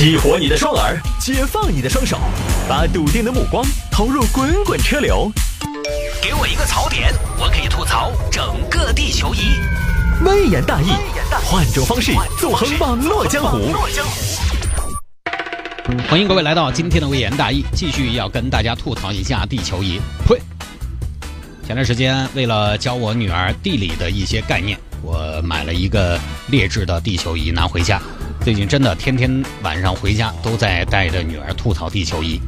激活你的双耳，解放你的双手，把笃定的目光投入滚滚车流。给我一个槽点，我可以吐槽整个地球仪。微言大义，换种方式纵横网络江湖。欢迎各位来到今天的微言大义，继续要跟大家吐槽一下地球仪。呸！前段时间为了教我女儿地理的一些概念，我买了一个劣质的地球仪拿回家。最近真的天天晚上回家都在带着女儿吐槽地球仪。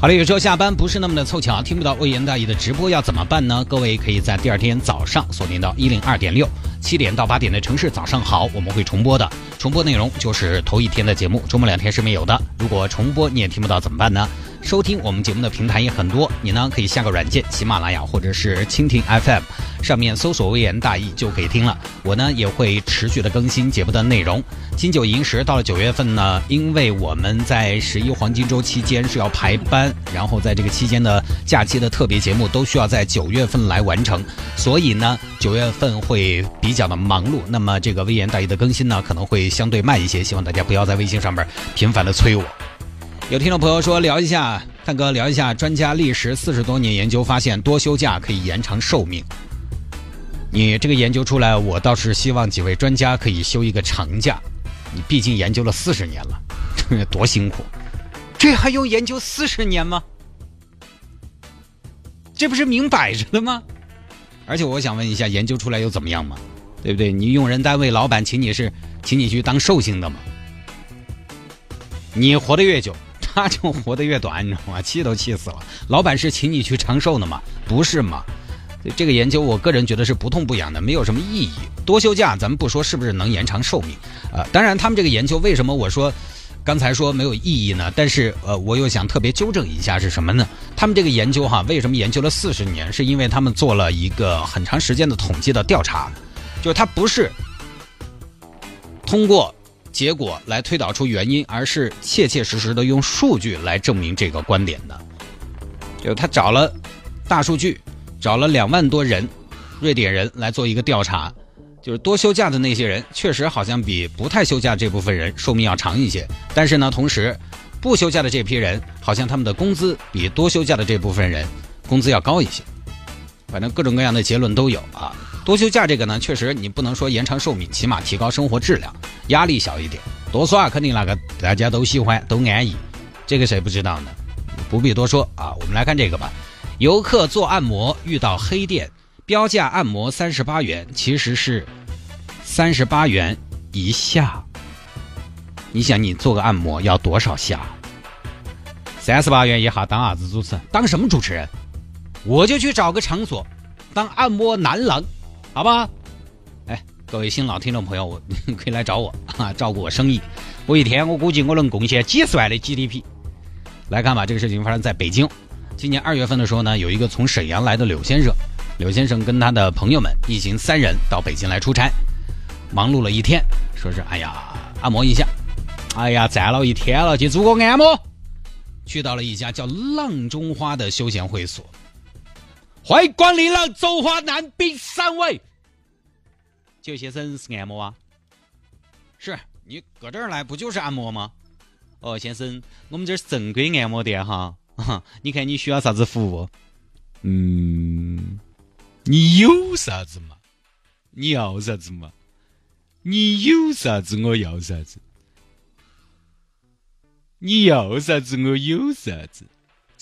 好了，有时候下班不是那么的凑巧，听不到魏延大爷的直播要怎么办呢？各位可以在第二天早上锁定到一零二点六，七点到八点的城市早上好，我们会重播的。重播内容就是头一天的节目，周末两天是没有的。如果重播你也听不到怎么办呢？收听我们节目的平台也很多，你呢可以下个软件，喜马拉雅或者是蜻蜓 FM，上面搜索“微言大义”就可以听了。我呢也会持续的更新节目的内容。金九银十到了九月份呢，因为我们在十一黄金周期间是要排班，然后在这个期间的假期的特别节目都需要在九月份来完成，所以呢九月份会比较的忙碌。那么这个微言大义的更新呢可能会相对慢一些，希望大家不要在微信上面频繁的催我。有听众朋友说聊一下，探哥聊一下，专家历时四十多年研究发现，多休假可以延长寿命。你这个研究出来，我倒是希望几位专家可以休一个长假。你毕竟研究了四十年了，多辛苦，这还用研究四十年吗？这不是明摆着的吗？而且我想问一下，研究出来又怎么样嘛？对不对？你用人单位老板请你是请你去当寿星的嘛？你活得越久。他就活得越短，你知道吗？气都气死了。老板是请你去长寿的吗？不是吗？这个研究，我个人觉得是不痛不痒的，没有什么意义。多休假，咱们不说是不是能延长寿命啊？当然，他们这个研究为什么我说刚才说没有意义呢？但是呃，我又想特别纠正一下是什么呢？他们这个研究哈，为什么研究了四十年？是因为他们做了一个很长时间的统计的调查，就是他不是通过。结果来推导出原因，而是切切实实的用数据来证明这个观点的。就他找了大数据，找了两万多人，瑞典人来做一个调查，就是多休假的那些人，确实好像比不太休假这部分人寿命要长一些。但是呢，同时不休假的这批人，好像他们的工资比多休假的这部分人工资要高一些。反正各种各样的结论都有啊。多休假这个呢，确实你不能说延长寿命，起码提高生活质量，压力小一点。多耍肯定那个大家都喜欢，都安逸。这个谁不知道呢？不必多说啊。我们来看这个吧。游客做按摩遇到黑店，标价按摩三十八元，其实是三十八元一下。你想你做个按摩要多少下？三十八元一下当啥子主持？当什么主持人？我就去找个场所当按摩男郎。好吧，哎，各位新老听众朋友，我 可以来找我啊，照顾我生意。我一天我估计我能贡献几十万的 GDP。来看吧，这个事情发生在北京。今年二月份的时候呢，有一个从沈阳来的柳先生，柳先生跟他的朋友们一行三人到北京来出差，忙碌了一天，说是哎呀按摩一下，哎呀站了一天了，去做个按摩。去到了一家叫浪中花的休闲会所。欢迎光临了，中华男宾三位。这先生是按摩啊？是你搁这儿来不就是按摩吗？哦，先生，我们这是正规按摩店哈。你看你需要啥子服务？嗯，你有啥子嘛？你要啥子嘛？你有啥子我要啥子？你要啥子我有啥子？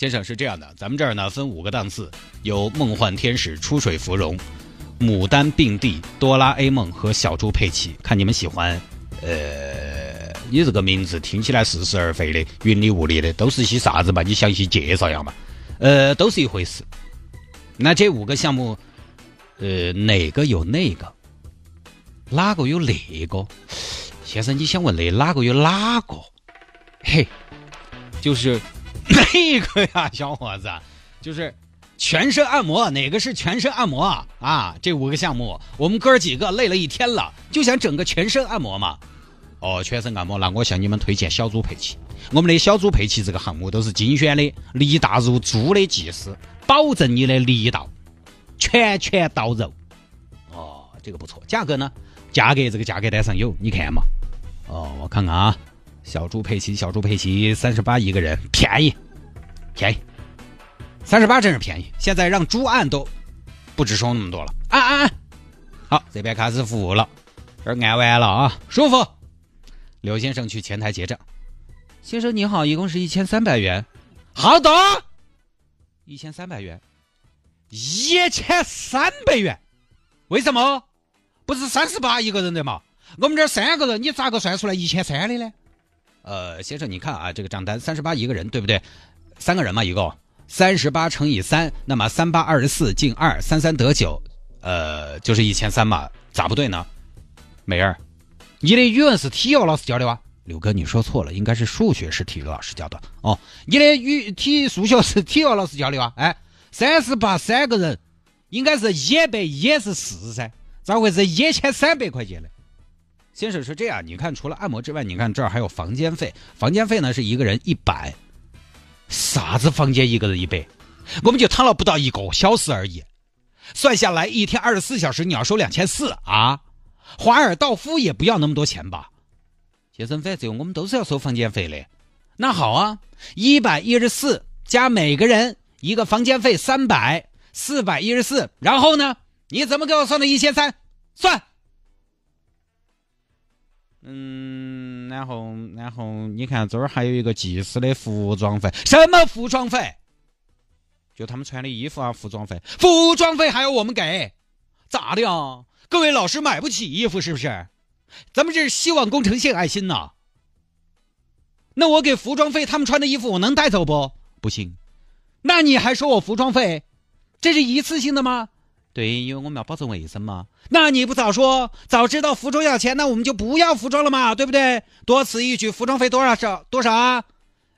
先生是这样的，咱们这儿呢分五个档次，有梦幻天使、出水芙蓉、牡丹并蒂、哆啦 A 梦和小猪佩奇，看你们喜欢。呃，你这个名字听起来似是而非的，云里雾里的，都是些啥子嘛？你详细介绍一下嘛？呃，都是一回事。那这五个项目，呃，哪个有那个？哪个有那个？先生，你想问的哪个有哪个？嘿，就是。那个呀，小伙子？就是全身按摩，哪个是全身按摩啊？啊，这五个项目，我们哥儿几个累了一天了，就想整个全身按摩嘛。哦，全身按摩，那我向你们推荐小猪佩奇。我们的小猪佩奇这个项目都是精选的，力大如猪的技师，保证你的力道拳拳到肉。哦，这个不错，价格呢？价格这个价格单上有，你看嘛。哦，我看看啊，小猪佩奇，小猪佩奇，三十八一个人，便宜，便宜，三十八真是便宜。现在让猪按都不止收那么多了，按按按。好，这边开始服务了，这按完了啊，舒服。刘先生去前台结账，先生你好，一共是一千三百元。好的，一千三百元，一千三百元，为什么？不是三十八一个人的嘛？我们这三个人，你咋个算出来一千三的呢？呃，先生，你看啊，这个账单三十八一个人，对不对？三个人嘛，一共三十八乘以三，那么三八二十四进二，三三得九，呃，就是一千三嘛，咋不对呢？美儿，你的语文是体育老师教的哇？刘哥，你说错了，应该是数学是体育老师教的哦。你的语体数学是体育老师教的哇？哎，三十八三个人，应该是一百一十四噻。咋会是一千三百块钱呢？先生是这样，你看除了按摩之外，你看这儿还有房间费，房间费呢是一个人一百。啥子房间一个人一百？我们就躺了不到一个小时而已，算下来一天二十四小时你要收两千四啊！华尔道夫也不要那么多钱吧？先生，反正我们都是要收房间费的。那好啊，一百一十四加每个人一个房间费三百，四百一十四，然后呢？你怎么给我算的一千三？算。嗯，然后，然后你看这儿还有一个技师的服装费，什么服装费？就他们穿的衣服啊，服装费，服装费还要我们给？咋的呀？各位老师买不起衣服是不是？咱们这是希望工程献爱心呐。那我给服装费，他们穿的衣服我能带走不？不行。那你还收我服装费？这是一次性的吗？对，因为我们要保证卫生嘛。那你不早说，早知道服装要钱，那我们就不要服装了嘛，对不对？多此一举，服装费多少少多少啊？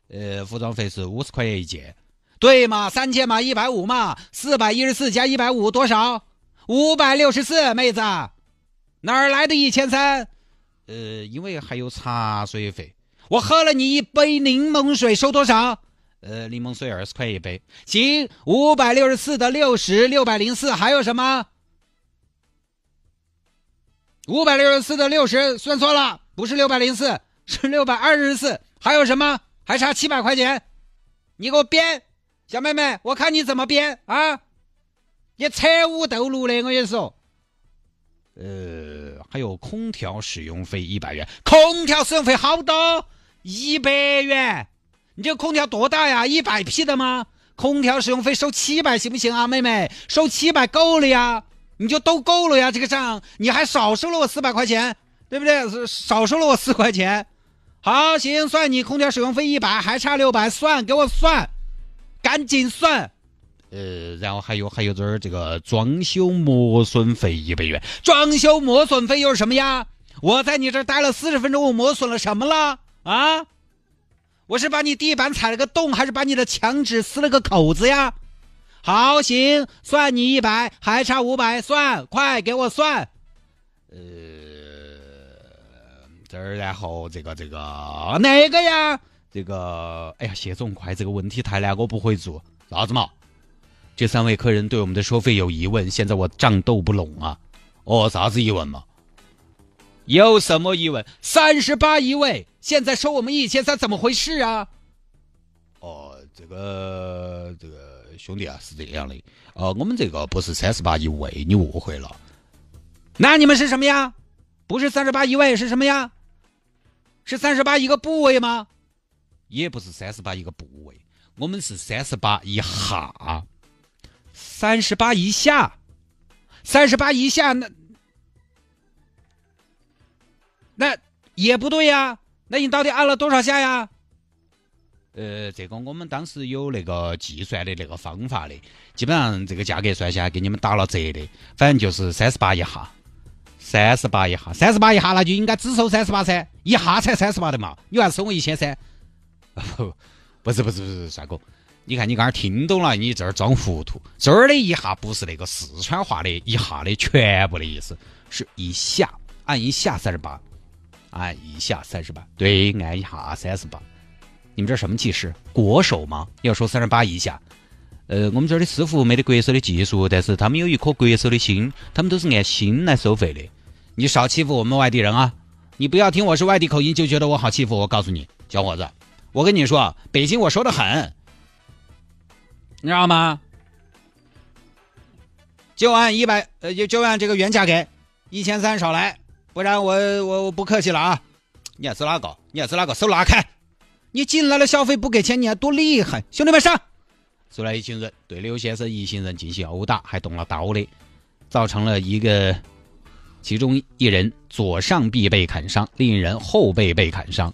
呃，服装费是五十块钱一件，对嘛？三件嘛，一百五嘛，四百一十四加一百五多少？五百六十四，妹子，哪儿来的一千三？呃，因为还有茶水费，我喝了你一杯柠檬水，收多少？呃，柠檬水二十块一杯，行，五百六十四的六十六百零四，还有什么？五百六十四的六十算错了，不是六百零四，是六百二十四，还有什么？还差七百块钱，你给我编，小妹妹，我看你怎么编啊？你扯五斗六的，我跟你说。呃，还有空调使用费一百元，空调使用费好多，一百元。你这空调多大呀？一百匹的吗？空调使用费收七百行不行啊，妹妹？收七百够了呀，你就都够了呀。这个账你还少收了我四百块钱，对不对？少收了我四块钱。好，行，算你空调使用费一百，还差六百，算给我算，赶紧算。呃，然后还有还有这儿这个装修磨损费一百元，装修磨损费又是什么呀？我在你这儿待了四十分钟，我磨损了什么了啊？我是把你地板踩了个洞，还是把你的墙纸撕了个口子呀？好，行，算你一百，还差五百，算，快给我算。呃，这儿然后这个这个哪个呀？这个，哎呀，谢总，快，这个问题太难，我不会做。啥子嘛？这三位客人对我们的收费有疑问，现在我账斗不拢啊。哦，啥子疑问嘛？有什么疑问？三十八一位，现在收我们一千三，怎么回事啊？哦，这个这个兄弟啊，是这样的，呃，我们这个不是三十八一位，你误会了。那你们是什么呀？不是三十八一位是什么呀？是三十八一个部位吗？也不是三十八一个部位，我们是三十八一下，三十八一下，三十八一下那。那也不对呀，那你到底按了多少下呀？呃，这个我们当时有那个计算的那个方法的，基本上这个价格算下来给你们打了折的，反正就是三十八一下，三十八一下，三十八一下那就应该只收三十八噻，一下才三十八的嘛，你还收我一千三？不，不是不是不是，帅哥，你看你刚刚听懂了，你这儿装糊涂，这儿的一下不是那个四川话的一下的全部的意思，是一下按一下三十八。按一下三十八，对，按一下三十八。你们这什么技师？国手吗？要说三十八一下。呃，我们这儿的师傅没得国手的技术，但是他们有一颗国手的心，他们都是按心来收费的。你少欺负我们外地人啊！你不要听我是外地口音就觉得我好欺负。我告诉你，小伙子，我跟你说，北京我说的很，你知道吗？就按一百呃，就就按这个原价给一千三少来，不然我我我不客气了啊！你还是哪个？你还是哪个？手拉开！你进来了消费不给钱，你还多厉害！兄弟们上！出来一群人对刘先生一行人进行殴打，还动了刀的，造成了一个其中一人左上臂被砍伤，另一人后背被砍伤。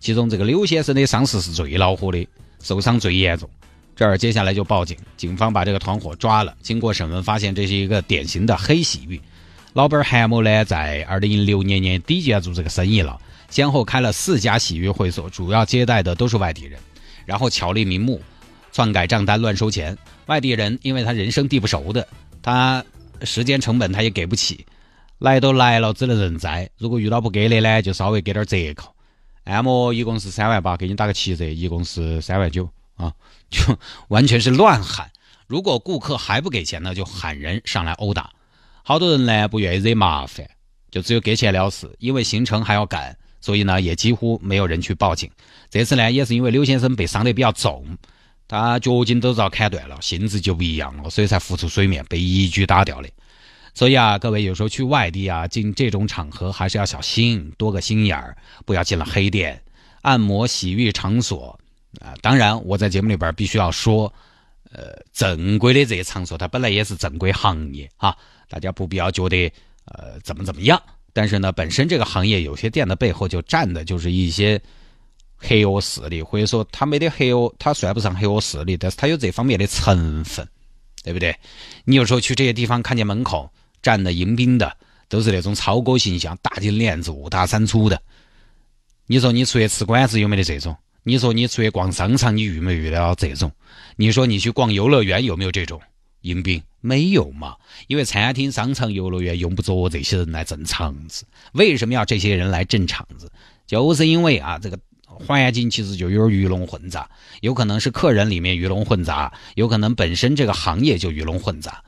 其中这个刘先生的伤势是最恼火的，受伤最严重。这儿接下来就报警，警方把这个团伙抓了。经过审问，发现这是一个典型的黑洗浴。老板韩某呢，在二零一六年年底就要做这个生意了，先后开了四家洗浴会所，主要接待的都是外地人，然后巧立名目。篡改账单、乱收钱，外地人因为他人生地不熟的，他时间成本他也给不起，来都来了，只能认栽。如果遇到不给的呢，就稍微给点折扣。按摩一共是三万八，给你打个七折，一共是三万九啊，就完全是乱喊。如果顾客还不给钱呢，就喊人上来殴打。好多人呢不愿意惹麻烦，就只有给钱了事。因为行程还要赶，所以呢也几乎没有人去报警。这次呢也是因为刘先生被伤得比较重。他脚筋都遭砍断了，性质就不一样了，所以才浮出水面，被一举打掉的。所以啊，各位有时候去外地啊，进这种场合还是要小心，多个心眼儿，不要进了黑店、按摩、洗浴场所啊。当然，我在节目里边必须要说，呃，正规的这些场所，它本来也是正规行业哈，大家不必要觉得呃怎么怎么样。但是呢，本身这个行业有些店的背后就站的就是一些。黑恶势力，或者说他没得黑恶，他算不上黑恶势力，但是他有这方面的成分，对不对？你有时候去这些地方，看见门口站的迎宾的，都是那种超哥形象，大金链子、五大三粗的。你说你出去吃馆子有没得这种？你说你出去逛商场，你遇没遇到这种？你说你去逛游乐园有没有这种迎宾？没有嘛？因为餐厅、商场、游乐园用不着这些人来镇场子。为什么要这些人来镇场子？就是因为啊，这个。环境其实就有点鱼龙混杂，有可能是客人里面鱼龙混杂，有可能本身这个行业就鱼龙混杂。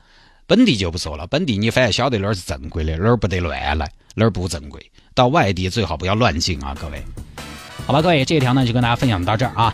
本地就不说了，本地你反正晓得哪儿是正规的，哪儿不得乱来，哪儿不正规。到外地最好不要乱进啊，各位。好吧，各位，这一条呢就跟大家分享到这儿啊。